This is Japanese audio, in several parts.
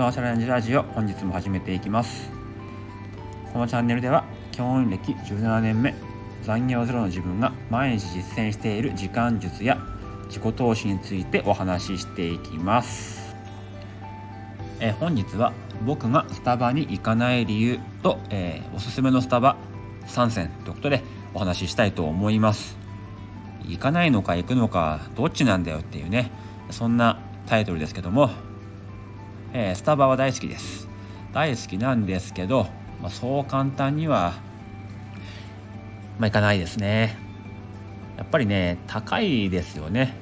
トアチャレンジラジオ本日も始めていきます。このチャンネルでは教員歴17年目残業ゼロの自分が毎日実践している時間術や自己投資についてお話ししていきます。え本日は僕がスタバに行かない理由と、えー、おすすめのスタバ3選ということでお話ししたいと思います。行かないのか行くのかどっちなんだよっていうねそんなタイトルですけどもえー、スタバは大好きです。大好きなんですけど、まあ、そう簡単にはまあいかないですね。やっぱりね高いですよね、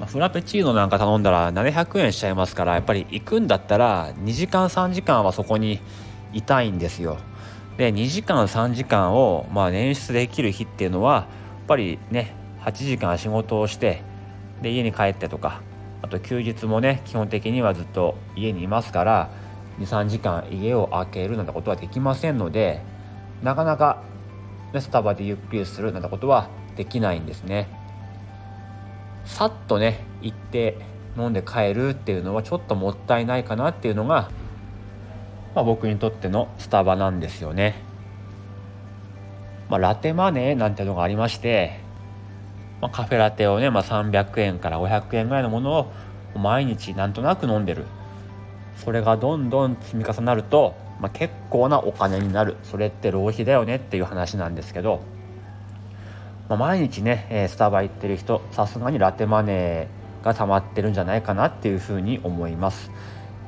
まあ、フラペチーノなんか頼んだら700円しちゃいますからやっぱり行くんだったら2時間3時間はそこにいたいんですよ。で2時間3時間をまあ捻出できる日っていうのはやっぱりね8時間仕事をしてで家に帰ってとかあと休日もね基本的にはずっと家にいますから23時間家を空けるなんてことはできませんのでなかなか、スタバでゆっくりするなんてことはできないんですね。さっとね行って飲んで帰るっていうのはちょっともったいないかなっていうのが、まあ、僕にとってのスタバなんですよね、まあ、ラテマネーなんてのがありましてまあ、カフェラテをね、まあ、300円から500円ぐらいのものを毎日なんとなく飲んでる。それがどんどん積み重なると、まあ、結構なお金になる。それって浪費だよねっていう話なんですけど、まあ、毎日ね、えスタバ行ってる人さすがにラテマネーが溜まってるんじゃないかなっていうふうに思います。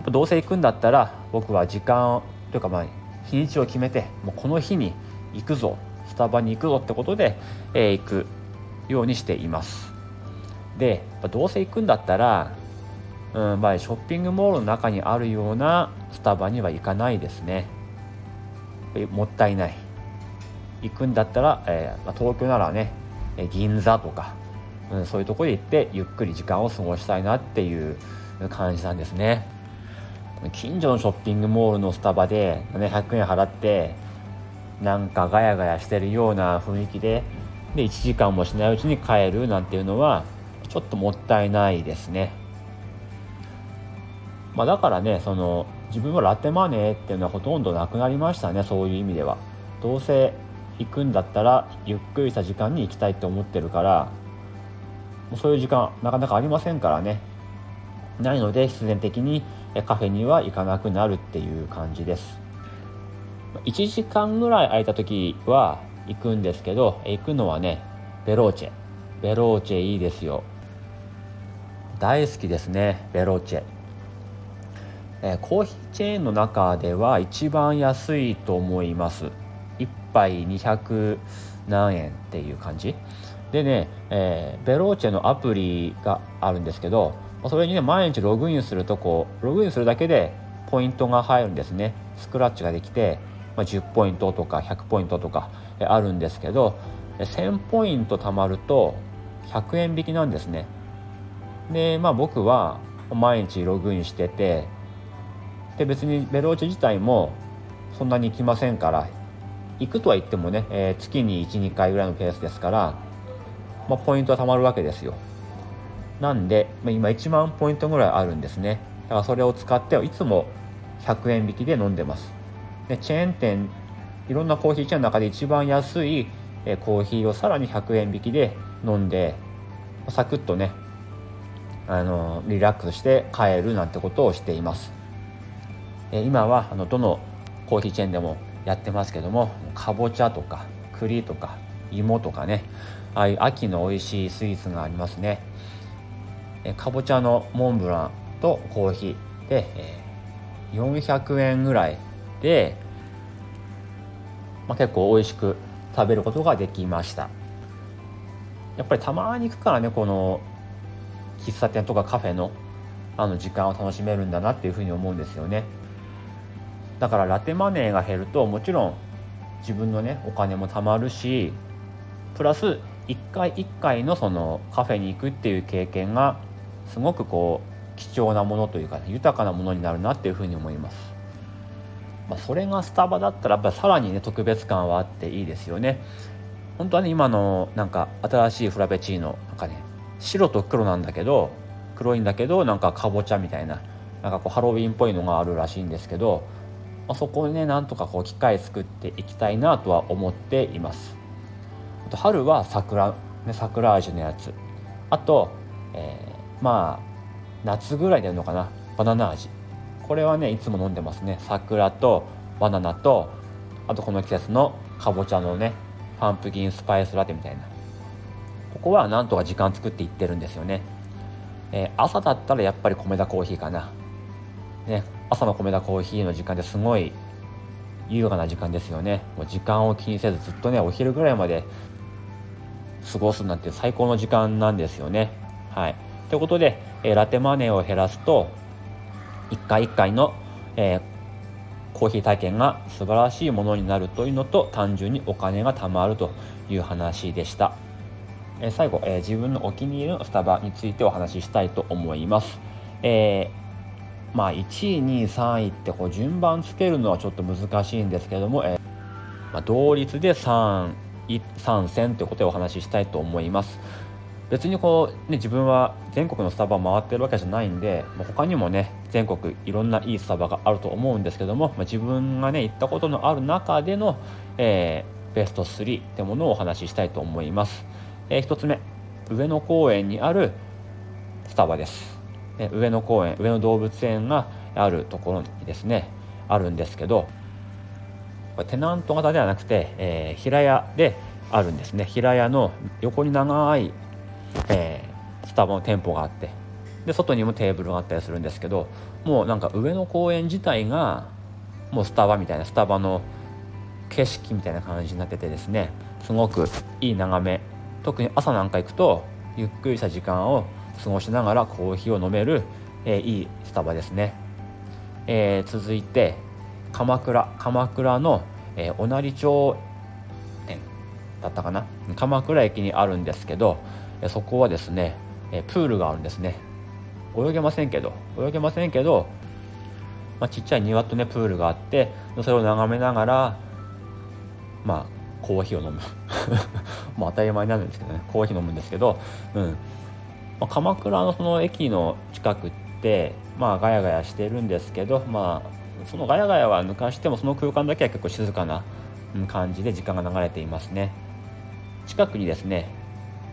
どうせ行くんだったら僕は時間というかまあ日にちを決めてもうこの日に行くぞ。スタバに行くぞってことで、えー、行く。ようにしています。でどうせ行くんだったら、うんま、ショッピングモールの中にあるようなスタバには行かないですね。もったいない。行くんだったら、えー、東京ならね銀座とか、うん、そういうとこで行ってゆっくり時間を過ごしたいなっていう感じなんですね。近所のショッピングモールのスタバで700円払ってなんかガヤガヤしてるような雰囲気でで1時間もしないうちに帰るなんていうのはちょっともったいないですね。まあ、だからねその自分はラテマネーっていうのはほとんどなくなりましたねそういう意味では。どうせ行くんだったらゆっくりした時間に行きたいと思ってるからもうそういう時間なかなかありませんからねないので必然的にカフェには行かなくなるっていう感じです1時間ぐらい空いた時は行くんですけど行くのはねベローチェ。ベローチェいいですよ。大好きですねベローチェ、えー、コーヒーチェーンの中では一番安いと思います。1杯200何円っていう感じ。でね、えー、ベローチェのアプリがあるんですけどそれにね毎日ログインするとこうログインするだけでポイントが入るんですね。スクラッチができて、まあ、10ポイントとか100ポイントとかあるんですけど1000ポイント貯まると100円引きなんですね。でまあ僕は毎日ログインしててで別にベローチ自体もそんなに行きませんから行くとは言ってもね、えー、月に12回ぐらいのペースですから、まあ、ポイントは貯まるわけですよ。なんで、まあ、今1万ポイントぐらいあるんですね。だからそれを使っていつも100円引きで飲んでます。でチェーン店いろんなコーヒーチェーンの中で一番安いコーヒーをさらに100円引きで飲んでサクッとねあのリラックスして帰るなんてことをしています。今はあのどのコーヒーチェーンでもやってますけどもかぼちゃとか栗とか芋とかねああいう秋の美味しいスイーツがありますね。かぼちゃのモンブランとコーヒーで400円ぐらいでまあ、結構美味しく食べることができました。やっぱりたまに行くからねこの喫茶店とかカフェのあの時間を楽しめるんだなっていうふうに思うんですよね。だからラテマネーが減るともちろん自分のねお金も貯まるしプラス一回一回のそのカフェに行くっていう経験がすごくこう貴重なものというか、ね、豊かなものになるなっていうふうに思います。まあ、それがスタバだったらやっぱさらにね特別感はあっていいですよね。本当はね今のなんか新しいフラペチーノなんかね白と黒なんだけど黒いんだけどなんかかぼちゃみたいななんかこうハロウィンっぽいのがあるらしいんですけど、まあ、そこでねなんとかこう機械作っていきたいなとは思っています。あと春は桜、ね、桜味のやつ。あと、えー、まあ夏ぐらいでやるのかなバナナ味。これはねいつも飲んでますね。桜とバナナとあとこの季節のかぼちゃのねパンプキンスパイスラテみたいな。ここはなんとか時間作っていってるんですよね、えー、朝だったらやっぱり米田コーヒーかな。ね朝の米田コーヒーの時間ですごい優雅な時間ですよね。もう時間を気にせずずっとねお昼ぐらいまで過ごすなんて最高の時間なんですよね。はい。ということで、えー、ラテマネーを減らすと1回1回の、えー、コーヒー体験が素晴らしいものになるというのと単純にお金が貯まるという話でした、えー、最後、えー、自分のお気に入りのスタバについてお話ししたいと思います、え、まあ、1位2位3位ってこう順番つけるのはちょっと難しいんですけども、えまあ、同率で3位3戦ということでお話ししたいと思います。別にこう、ね、自分は全国のスタバを回ってるわけじゃないんで、まあ、他にもね全国いろんないいスタバがあると思うんですけども、まあ、自分がね行ったことのある中での、えー、ベスト3ってものをお話ししたいと思います、えー、1つ目上野公園にあるスタバです、ね、上野公園上野動物園があるところにですねあるんですけどテナント型ではなくて、えー、平屋であるんですね。平屋の横に長いえー、スタバの店舗があってで外にもテーブルがあったりするんですけどもうなんか上野公園自体がもうスタバみたいなスタバの景色みたいな感じになっててですねすごくいい眺め。特に朝なんか行くとゆっくりした時間を過ごしながらコーヒーを飲める、えー、いいスタバですね、えー、続いて鎌倉。鎌倉の、えー、おなり町だったかな？鎌倉駅にあるんですけどそこはですねプールがあるんですね。泳げませんけど泳げませんけど、まあ、ちっちゃい庭とねプールがあってそれを眺めながらまあコーヒーを飲む。もう当たり前になるんですけどねコーヒー飲むんですけど、うん。まあ、鎌倉のその駅の近くってまあガヤガヤしてるんですけどまあそのガヤガヤは抜かしてもその空間だけは結構静かな感じで時間が流れていますね。近くにですね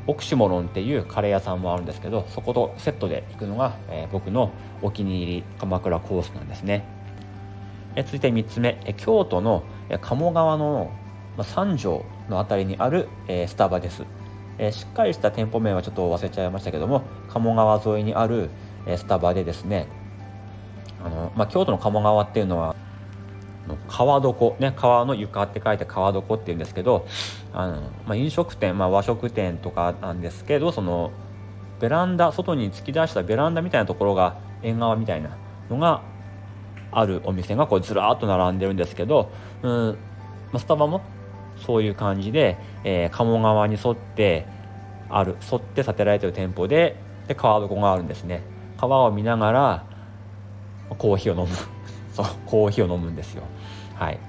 オクシモロンっていうカレー屋さんもあるんですけどそことセットで行くのが、えー、僕のお気に入り鎌倉コースなんですね、え続いて3つ目、え京都の鴨川の、ま三条の辺りにある、えスタバです、えしっかりした店舗名はちょっと忘れちゃいましたけども鴨川沿いにある、えスタバでですねあの、ま、京都の鴨川っていうのは川床ね川の床って書いて川床っていうんですけどあの、まあ、飲食店、まあ、和食店とかなんですけどそのベランダ外に突き出したベランダみたいなところが縁側みたいなのがあるお店がこうずらっと並んでるんですけど、うんま、スタバもそういう感じで、えー、鴨川に沿ってある沿って建てられてる店舗でで川床があるんですね。川を見ながらコーヒーを飲む。そうコーヒーを飲むんですよ。はい。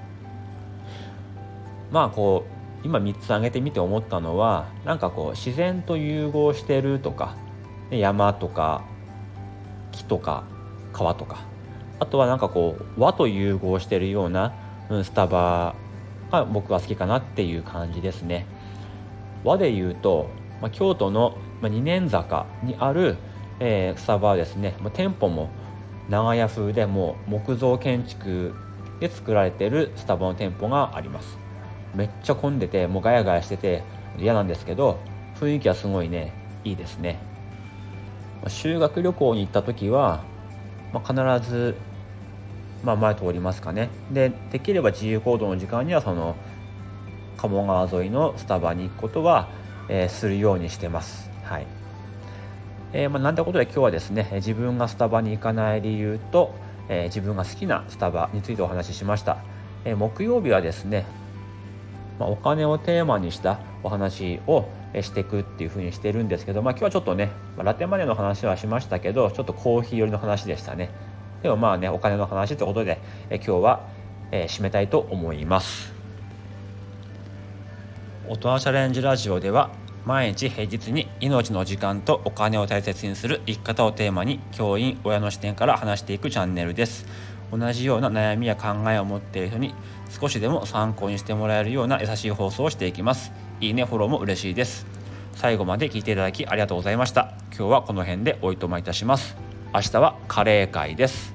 まあこう今3つ挙げてみて思ったのはなんかこう自然と融合してるとか山とか木とか川とか。あとはなんかこう和と融合してるような、うん、スタバが僕は好きかなっていう感じですね。和で言うと、まあ、京都の二年坂にある、えー、スタバはですね、まあ、店舗も長屋風でも木造建築で作られてるスタバの店舗があります。めっちゃ混んでてもうガヤガヤしてて嫌なんですけど雰囲気はすごいねいいですね。修学旅行に行った時は、まあ、必ず、まあ、前通りますかね。でできれば自由行動の時間にはその鴨川沿いのスタバに行くことは、えー、するようにしてます。はい。えー、まあ、なんてことで今日はですね自分がスタバに行かない理由と、えー、自分が好きなスタバについてお話ししました、え木曜日はですね、まあ、お金をテーマにしたお話をしていくっていう風にしてるんですけど、まあ、今日はちょっとね、まラテマネの話はしましたけどちょっとコーヒー寄りの話でしたね。でもまあねお金の話ってことで、え今日は、え締めたいと思います。大人チャレンジラジオでは毎日平日に命の時間とお金を大切にする生き方をテーマに教員親の視点から話していくチャンネルです。同じような悩みや考えを持っている人に少しでも参考にしてもらえるような優しい放送をしていきます。いいねフォローも嬉しいです。最後まで聞いていただきありがとうございました。今日はこの辺でおいとまいたします。明日はカレー会です。